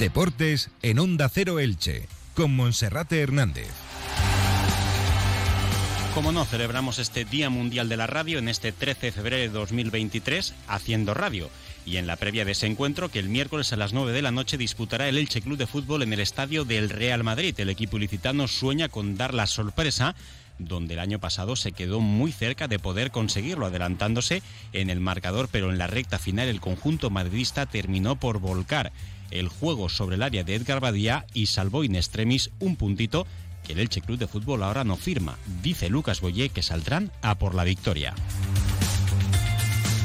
Deportes en Onda Cero Elche, con Monserrate Hernández. Como no, celebramos este Día Mundial de la Radio en este 13 de febrero de 2023 haciendo radio. Y en la previa de ese encuentro, que el miércoles a las 9 de la noche disputará el Elche Club de Fútbol en el estadio del Real Madrid. El equipo ilicitano sueña con dar la sorpresa donde el año pasado se quedó muy cerca de poder conseguirlo, adelantándose en el marcador, pero en la recta final el conjunto madridista terminó por volcar el juego sobre el área de Edgar Badía y salvó in extremis un puntito que el Elche Club de Fútbol ahora no firma. Dice Lucas Boyé que saldrán a por la victoria.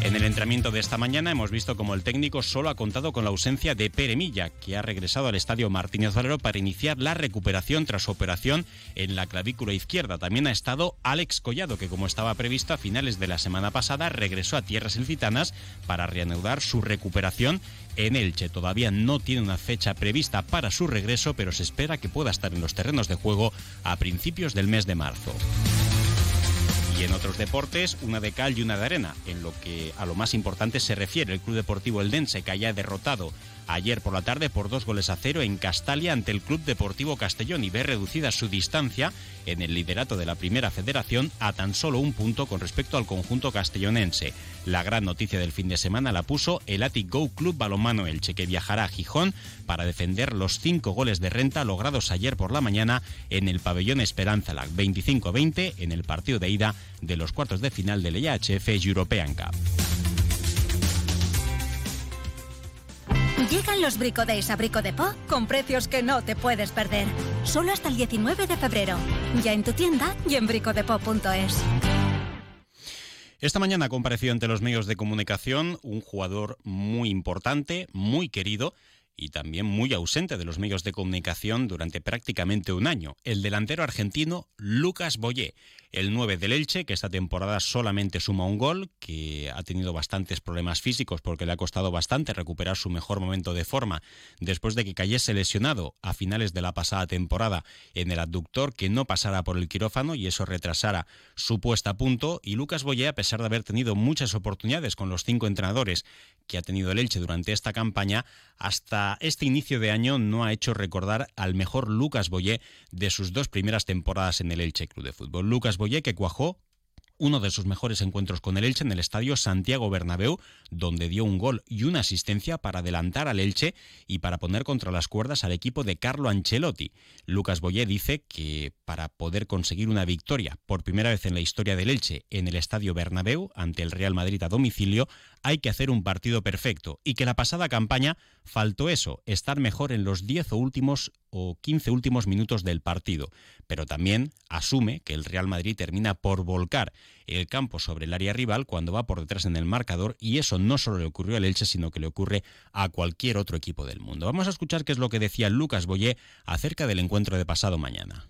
En el entrenamiento de esta mañana hemos visto como el técnico solo ha contado con la ausencia de Pere Milla, que ha regresado al estadio Martínez Valero para iniciar la recuperación tras su operación en la clavícula izquierda. También ha estado Alex Collado, que como estaba previsto a finales de la semana pasada regresó a tierras ilcitanas para reanudar su recuperación en Elche. Todavía no tiene una fecha prevista para su regreso, pero se espera que pueda estar en los terrenos de juego a principios del mes de marzo. Y en otros deportes, una de cal y una de arena. En lo que a lo más importante se refiere, el Club Deportivo Eldense, que haya derrotado ayer por la tarde por dos goles a cero en Castalia ante el Club Deportivo Castellón y ve reducida su distancia en el liderato de la Primera Federación a tan solo un punto con respecto al conjunto castellonense. La gran noticia del fin de semana la puso el Atic Go Club Balomano Elche, que viajará a Gijón para defender los cinco goles de renta logrados ayer por la mañana en el pabellón Esperanza Lag 25-20 en el partido de ida de los cuartos de final del EHF European Cup. Llegan los Brico a Brico Po con precios que no te puedes perder. Solo hasta el 19 de febrero. Ya en tu tienda y en bricodepo.es. Esta mañana ha comparecido ante los medios de comunicación un jugador muy importante, muy querido y también muy ausente de los medios de comunicación durante prácticamente un año, el delantero argentino Lucas Boyé, el 9 del Elche, que esta temporada solamente suma un gol, que ha tenido bastantes problemas físicos porque le ha costado bastante recuperar su mejor momento de forma después de que cayese lesionado a finales de la pasada temporada en el abductor, que no pasara por el quirófano y eso retrasara su puesta a punto. Y Lucas Boyé, a pesar de haber tenido muchas oportunidades con los cinco entrenadores que ha tenido el Elche durante esta campaña, hasta este inicio de año no ha hecho recordar al mejor Lucas Boyé de sus dos primeras temporadas en el Elche Club de Fútbol. Lucas que cuajó uno de sus mejores encuentros con el Elche en el estadio Santiago Bernabéu, donde dio un gol y una asistencia para adelantar al Elche y para poner contra las cuerdas al equipo de Carlo Ancelotti. Lucas Boyé dice que para poder conseguir una victoria por primera vez en la historia del Elche en el estadio Bernabéu ante el Real Madrid a domicilio, hay que hacer un partido perfecto y que la pasada campaña faltó eso, estar mejor en los 10 o últimos o 15 últimos minutos del partido, pero también asume que el Real Madrid termina por volcar el campo sobre el área rival cuando va por detrás en el marcador y eso no solo le ocurrió al Elche, sino que le ocurre a cualquier otro equipo del mundo. Vamos a escuchar qué es lo que decía Lucas Boyé acerca del encuentro de pasado mañana.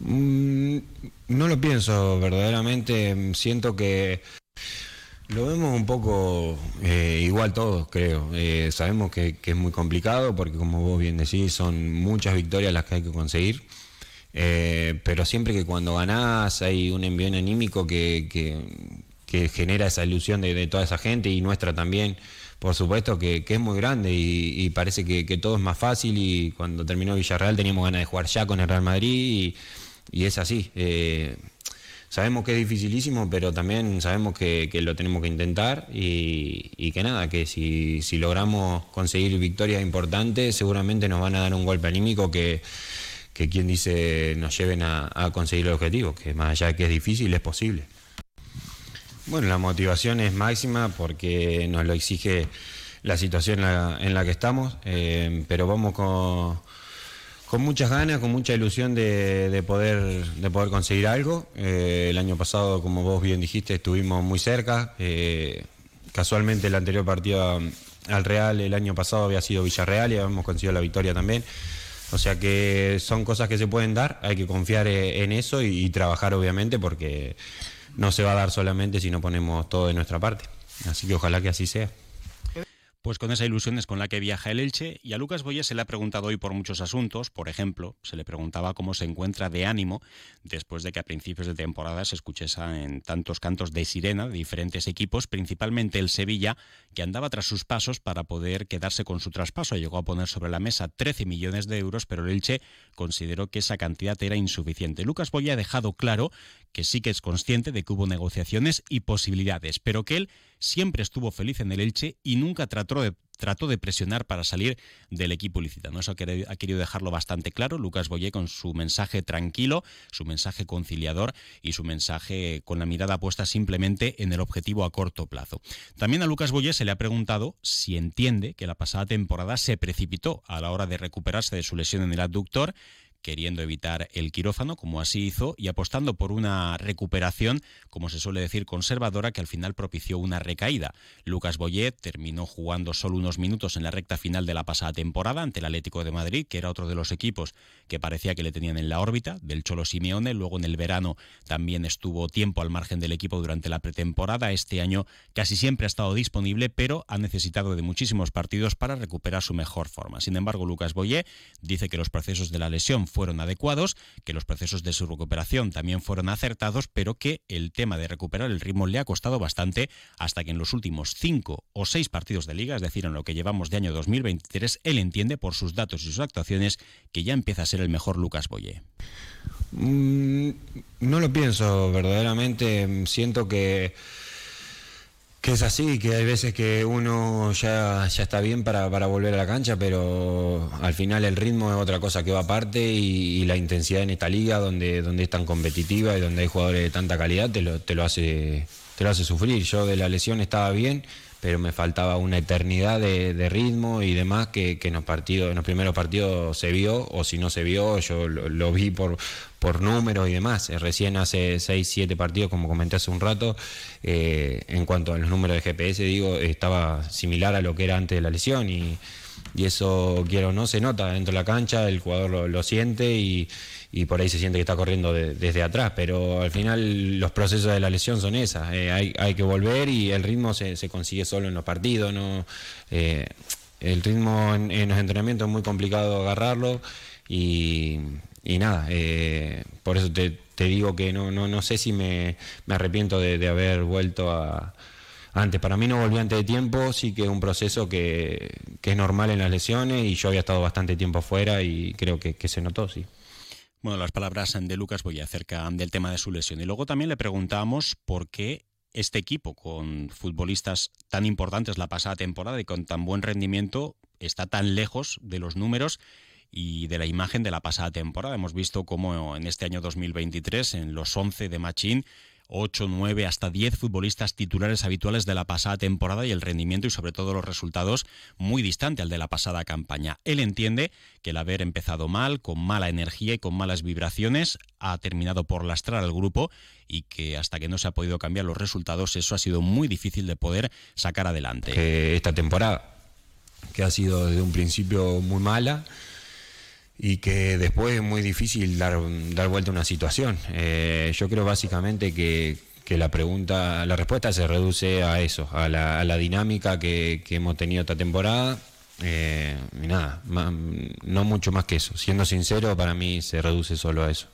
Mm, no lo pienso verdaderamente, siento que lo vemos un poco eh, igual todos, creo. Eh, sabemos que, es muy complicado porque, como vos bien decís, son muchas victorias las que hay que conseguir. Eh, pero siempre que cuando ganás hay un envío anímico que, que, genera esa ilusión de, toda esa gente y nuestra también, por supuesto, que, es muy grande y, parece que, todo es más fácil. Y cuando terminó Villarreal teníamos ganas de jugar ya con el Real Madrid y, y es así. Sabemos que es dificilísimo, pero también sabemos que, lo tenemos que intentar y, que nada, que si, logramos conseguir victorias importantes, seguramente nos van a dar un golpe anímico que, quien dice nos lleven a, conseguir el objetivo, que más allá de que es difícil, es posible. Bueno, la motivación es máxima porque nos lo exige la situación en la, que estamos, eh, pero vamos con con muchas ganas, con mucha ilusión de, poder, de poder conseguir algo. Eh, el año pasado, como vos bien dijiste, estuvimos muy cerca. Eh, casualmente el anterior partido al Real el año pasado había sido Villarreal y habíamos conseguido la victoria también. O sea que son cosas que se pueden dar, hay que confiar eh, en eso y trabajar obviamente porque no se va a dar solamente si no ponemos todo de nuestra parte. Así que ojalá que así sea. Pues con esa ilusión es con la que viaja el Elche y a Lucas Boye se le ha preguntado hoy por muchos asuntos. Por ejemplo, se le preguntaba cómo se encuentra de ánimo después de que a principios de temporada se escuchase en tantos cantos de sirena de diferentes equipos, principalmente el Sevilla, que andaba tras sus pasos para poder quedarse con su traspaso. Llegó a poner sobre la mesa 13 millones de euros, pero el Elche consideró que esa cantidad era insuficiente. Lucas Boye ha dejado claro que sí que es consciente de que hubo negociaciones y posibilidades, pero que él siempre estuvo feliz en el Elche y nunca trató de, trató de presionar para salir del equipo licitano. Eso ha querido dejarlo bastante claro Lucas Boyé con su mensaje tranquilo, su mensaje conciliador y su mensaje con la mirada puesta simplemente en el objetivo a corto plazo. También a Lucas Boyé se le ha preguntado si entiende que la pasada temporada se precipitó a la hora de recuperarse de su lesión en el abductor queriendo evitar el quirófano, como así hizo, y apostando por una recuperación, como se suele decir, conservadora, que al final propició una recaída. Lucas Boyet terminó jugando solo unos minutos en la recta final de la pasada temporada ante el Atlético de Madrid, que era otro de los equipos que parecía que le tenían en la órbita, del Cholo Simeone. Luego en el verano también estuvo tiempo al margen del equipo durante la pretemporada. Este año casi siempre ha estado disponible, pero ha necesitado de muchísimos partidos para recuperar su mejor forma. Sin embargo, Lucas Boyé dice que los procesos de la lesión fueron adecuados, que los procesos de su recuperación también fueron acertados, pero que el tema de recuperar el ritmo le ha costado bastante hasta que en los últimos cinco o seis partidos de liga, es decir, en lo que llevamos de año 2023, él entiende por sus datos y sus actuaciones que ya empieza a ser el mejor Lucas Boye. Mm, no lo pienso verdaderamente, siento que que es así, que hay veces que uno ya, ya está bien para, volver a la cancha, pero al final el ritmo es otra cosa que va aparte y, la intensidad en esta liga donde, donde es tan competitiva y donde hay jugadores de tanta calidad te lo, te lo hace te lo hace sufrir. Yo de la lesión estaba bien, pero me faltaba una eternidad de, ritmo y demás que, en, los partidos, en los primeros partidos se vio, o si no se vio, yo lo, vi por, por números y demás. Eh, recién hace 6, 7 partidos, como comenté hace un rato, eh, en cuanto a los números de GPS, digo, estaba similar a lo que era antes de la lesión y, eso, quiero o no, se nota dentro de la cancha, el jugador lo siente y por ahí se siente que está corriendo desde atrás, pero al final los procesos de la lesión son esas, eh, hay, hay, que volver y el ritmo se, se consigue solo en los partidos, no eh, el ritmo en, los entrenamientos es muy complicado agarrarlo y, y nada, eh, por eso te, te, digo que no, no, no sé si me, me arrepiento de, haber vuelto a antes. Para mí no volví antes de tiempo, sí que es un proceso que, que, es normal en las lesiones y yo había estado bastante tiempo afuera y creo que, se notó, sí. Bueno, las palabras de Lucas Boya acerca del tema de su lesión. Y luego también le preguntamos por qué este equipo, con futbolistas tan importantes la pasada temporada y con tan buen rendimiento, está tan lejos de los números y de la imagen de la pasada temporada. Hemos visto cómo en este año 2023, en los 11 de Machín, 8, 9, hasta 10 futbolistas titulares habituales de la pasada temporada y el rendimiento y sobre todo los resultados muy distante al de la pasada campaña. Él entiende que el haber empezado mal, con mala energía y con malas vibraciones, ha terminado por lastrar al grupo y que hasta que no se ha podido cambiar los resultados, eso ha sido muy difícil de poder sacar adelante. esta temporada, que ha sido desde un principio muy mala, y que después es muy difícil dar, dar vuelta a una situación. Eh, yo creo básicamente que, la pregunta, la respuesta se reduce a eso, a la, a la dinámica que, que, hemos tenido esta temporada. Eh, y nada, no mucho más que eso. Siendo sincero, para mí se reduce solo a eso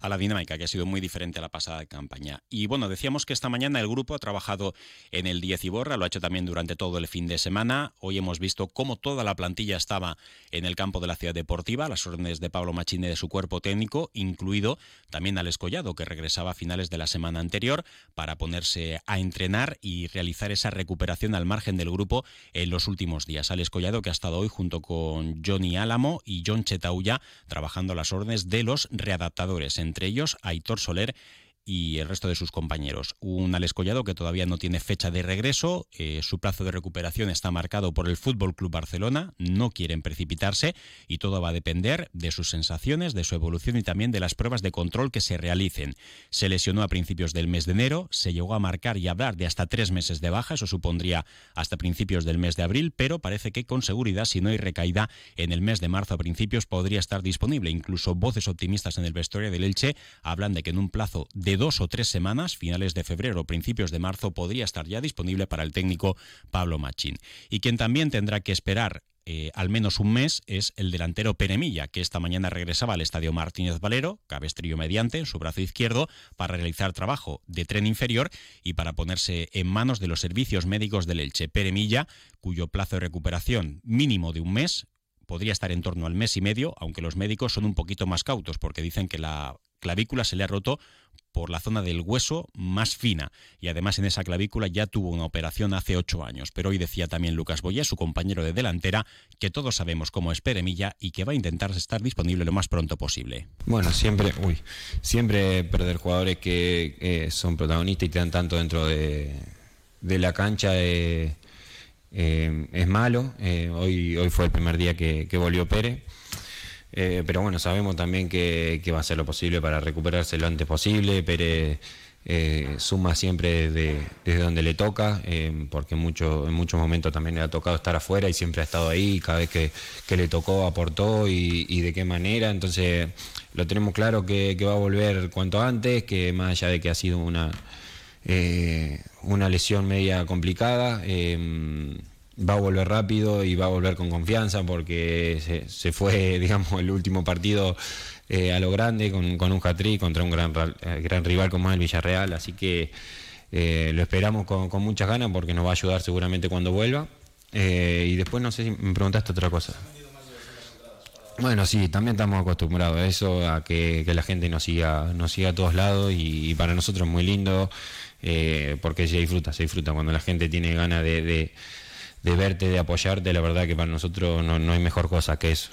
a la dinámica, que ha sido muy diferente a la pasada campaña. Y bueno, decíamos que esta mañana el grupo ha trabajado en el 10 y borra, lo ha hecho también durante todo el fin de semana. Hoy hemos visto cómo toda la plantilla estaba en el campo de la ciudad deportiva, las órdenes de Pablo Machine de su cuerpo técnico, incluido también al Escollado, que regresaba a finales de la semana anterior para ponerse a entrenar y realizar esa recuperación al margen del grupo en los últimos días. Al Escollado que ha estado hoy junto con Johnny Álamo y John Chetauya trabajando las órdenes de los readaptadores entre ellos Aitor Soler y el resto de sus compañeros. Un Alex Collado que todavía no tiene fecha de regreso, eh, su plazo de recuperación está marcado por el Fútbol Club Barcelona, no quieren precipitarse y todo va a depender de sus sensaciones, de su evolución y también de las pruebas de control que se realicen. Se lesionó a principios del mes de enero, se llegó a marcar y hablar de hasta tres meses de baja, eso supondría hasta principios del mes de abril, pero parece que con seguridad, si no hay recaída en el mes de marzo a principios, podría estar disponible. Incluso voces optimistas en el vestuario del Elche hablan de que en un plazo de dos o tres semanas, finales de febrero o principios de marzo, podría estar ya disponible para el técnico Pablo Machín. Y quien también tendrá que esperar eh, al menos un mes es el delantero Peremilla, que esta mañana regresaba al estadio Martínez Valero, cabestrillo mediante, en su brazo izquierdo, para realizar trabajo de tren inferior y para ponerse en manos de los servicios médicos del Elche. Peremilla, cuyo plazo de recuperación mínimo de un mes, podría estar en torno al mes y medio, aunque los médicos son un poquito más cautos porque dicen que la clavícula se le ha roto por la zona del hueso más fina y además en esa clavícula ya tuvo una operación hace ocho años. Pero hoy decía también Lucas Boyé, su compañero de delantera, que todos sabemos cómo es Peremilla y que va a intentar estar disponible lo más pronto posible. Bueno, siempre, uy, siempre perder jugadores que eh, son protagonistas y te dan tanto dentro de, la cancha. Eh, eh, es malo. Hoy, hoy fue el primer día que, volvió Pérez. Eh, pero bueno, sabemos también que, va a ser lo posible para recuperarse lo antes posible. Pérez suma siempre desde, donde le toca, porque mucho, en muchos momentos también le ha tocado estar afuera y siempre ha estado ahí. Cada vez que, le tocó aportó y, de qué manera. Entonces lo tenemos claro que, que va a volver cuanto antes, que más allá de que ha sido una eh, una lesión media complicada. Eh, va a volver rápido y va a volver con confianza porque se, fue, digamos, el último partido eh, a lo grande con, un hat contra un gran, gran rival como es el Villarreal. Así que lo esperamos con, con, muchas ganas porque nos va a ayudar seguramente cuando vuelva. y después no sé si me preguntaste otra cosa. Bueno, sí, también estamos acostumbrados a eso, a que, la gente nos siga, nos siga a todos lados y para nosotros es muy lindo. Eh, porque se disfruta, se disfruta. Cuando la gente tiene ganas de, verte, de apoyarte, la verdad que para nosotros no, no hay mejor cosa que eso.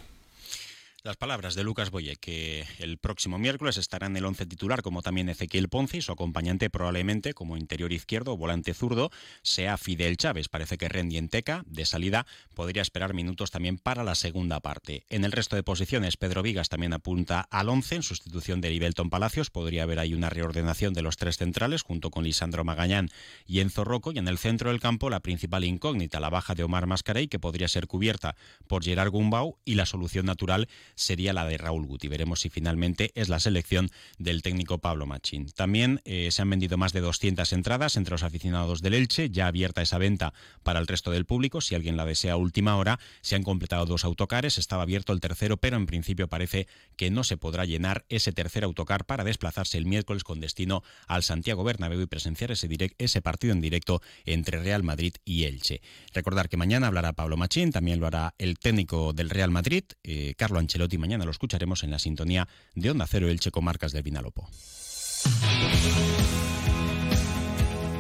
Las palabras de Lucas Boye, que el próximo miércoles estará en el once titular, como también Ezequiel Ponce, y su acompañante probablemente como interior izquierdo o volante zurdo sea Fidel Chávez. Parece que Rendi Teca, de salida, podría esperar minutos también para la segunda parte. En el resto de posiciones, Pedro Vigas también apunta al once, en sustitución de Libelton Palacios. Podría haber ahí una reordenación de los tres centrales, junto con Lisandro Magañán y Enzo Rocco. Y en el centro del campo, la principal incógnita, la baja de Omar Mascarey, que podría ser cubierta por Gerard Gumbau, y la solución natural sería la de Raúl Guti. Veremos si finalmente es la selección del técnico Pablo Machín. También eh, se han vendido más de 200 entradas entre los aficionados del Elche, ya abierta esa venta para el resto del público. Si alguien la desea a última hora, se han completado dos autocares, estaba abierto el tercero, pero en principio parece que no se podrá llenar ese tercer autocar para desplazarse el miércoles con destino al Santiago Bernabéu y presenciar ese, ese partido en directo entre Real Madrid y Elche. Recordar que mañana hablará Pablo Machín, también lo hará el técnico del Real Madrid, eh, Carlo Ancelotti y mañana lo escucharemos en la sintonía de Onda Cero Elche Marcas del Vinalopó.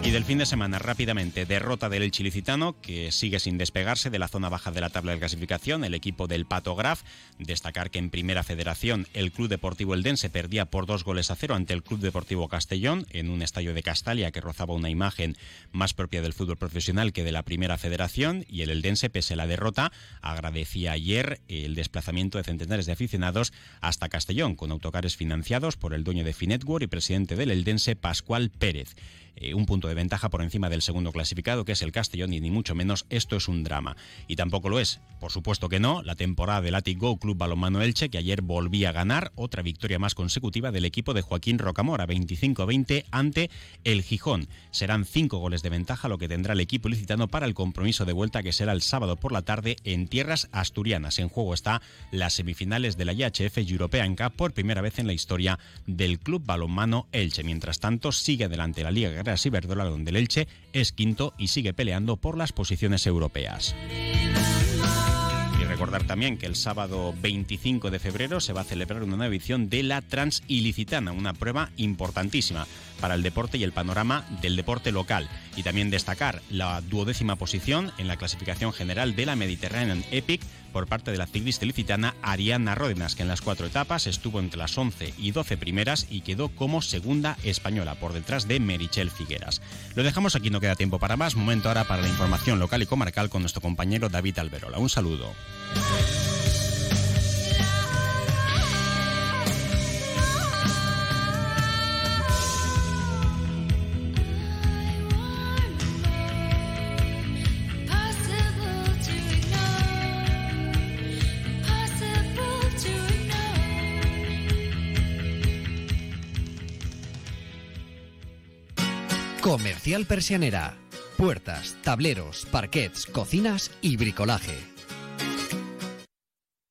Y del fin de semana, rápidamente, derrota del Chilicitano, que sigue sin despegarse de la zona baja de la tabla de clasificación, el equipo del Pato Graf. Destacar que en Primera Federación el Club Deportivo Eldense perdía por dos goles a cero ante el Club Deportivo Castellón, en un estadio de Castalia que rozaba una imagen más propia del fútbol profesional que de la Primera Federación, y el Eldense, pese a la derrota, agradecía ayer el desplazamiento de centenares de aficionados hasta Castellón, con autocares financiados por el dueño de Finetwork y presidente del Eldense, Pascual Pérez. Eh, un punto de ventaja por encima del segundo clasificado, que es el Castellón, y ni mucho menos esto es un drama. Y tampoco lo es, por supuesto que no, la temporada del Go Club Balonmano Elche, que ayer volvía a ganar, otra victoria más consecutiva del equipo de Joaquín Rocamora, 25-20 ante el Gijón. Serán cinco goles de ventaja lo que tendrá el equipo licitano para el compromiso de vuelta que será el sábado por la tarde en tierras asturianas. En juego está las semifinales de la IHF European Cup por primera vez en la historia del Club Balonmano Elche. Mientras tanto, sigue adelante la Liga y Iberdrola, donde el Elche es quinto y sigue peleando por las posiciones europeas. Y recordar también que el sábado 25 de febrero se va a celebrar una nueva edición de la Transilicitana, una prueba importantísima para el deporte y el panorama del deporte local. Y también destacar la duodécima posición en la clasificación general de la Mediterranean Epic por parte de la ciclista licitana Ariana Ródenas, que en las cuatro etapas estuvo entre las 11 y 12 primeras y quedó como segunda española, por detrás de Merichel Figueras. Lo dejamos aquí, no queda tiempo para más. Momento ahora para la información local y comarcal con nuestro compañero David Alberola. Un saludo. Persianera. Puertas, tableros, parquets, cocinas y bricolaje.